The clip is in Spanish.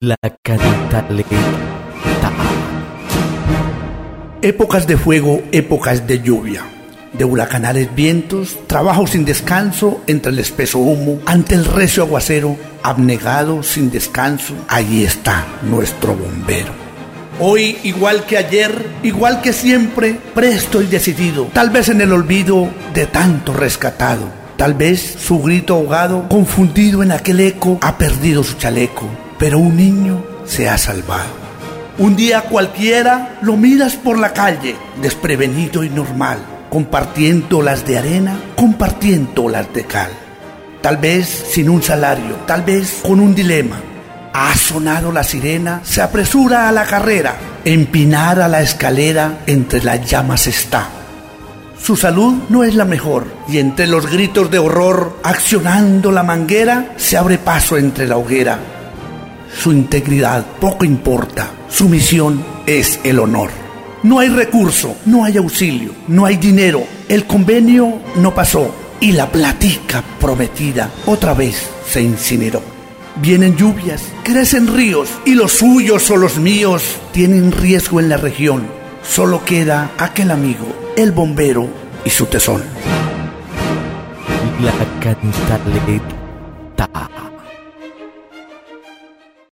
La cantaleta. Épocas de fuego, épocas de lluvia, de huracanales vientos, trabajo sin descanso entre el espeso humo, ante el recio aguacero, abnegado sin descanso, allí está nuestro bombero. Hoy, igual que ayer, igual que siempre, presto y decidido, tal vez en el olvido de tanto rescatado, tal vez su grito ahogado, confundido en aquel eco, ha perdido su chaleco, pero un niño se ha salvado. Un día cualquiera lo miras por la calle, desprevenido y normal, compartiendo las de arena, compartiendo las de cal. Tal vez sin un salario, tal vez con un dilema. Ha sonado la sirena, se apresura a la carrera, empinar a la escalera, entre las llamas está. Su salud no es la mejor y entre los gritos de horror, accionando la manguera, se abre paso entre la hoguera. Su integridad poco importa, su misión es el honor. No hay recurso, no hay auxilio, no hay dinero. El convenio no pasó y la platica prometida otra vez se incineró. Vienen lluvias, crecen ríos y los suyos o los míos tienen riesgo en la región. Solo queda aquel amigo, el bombero y su tesón. La cantaleta.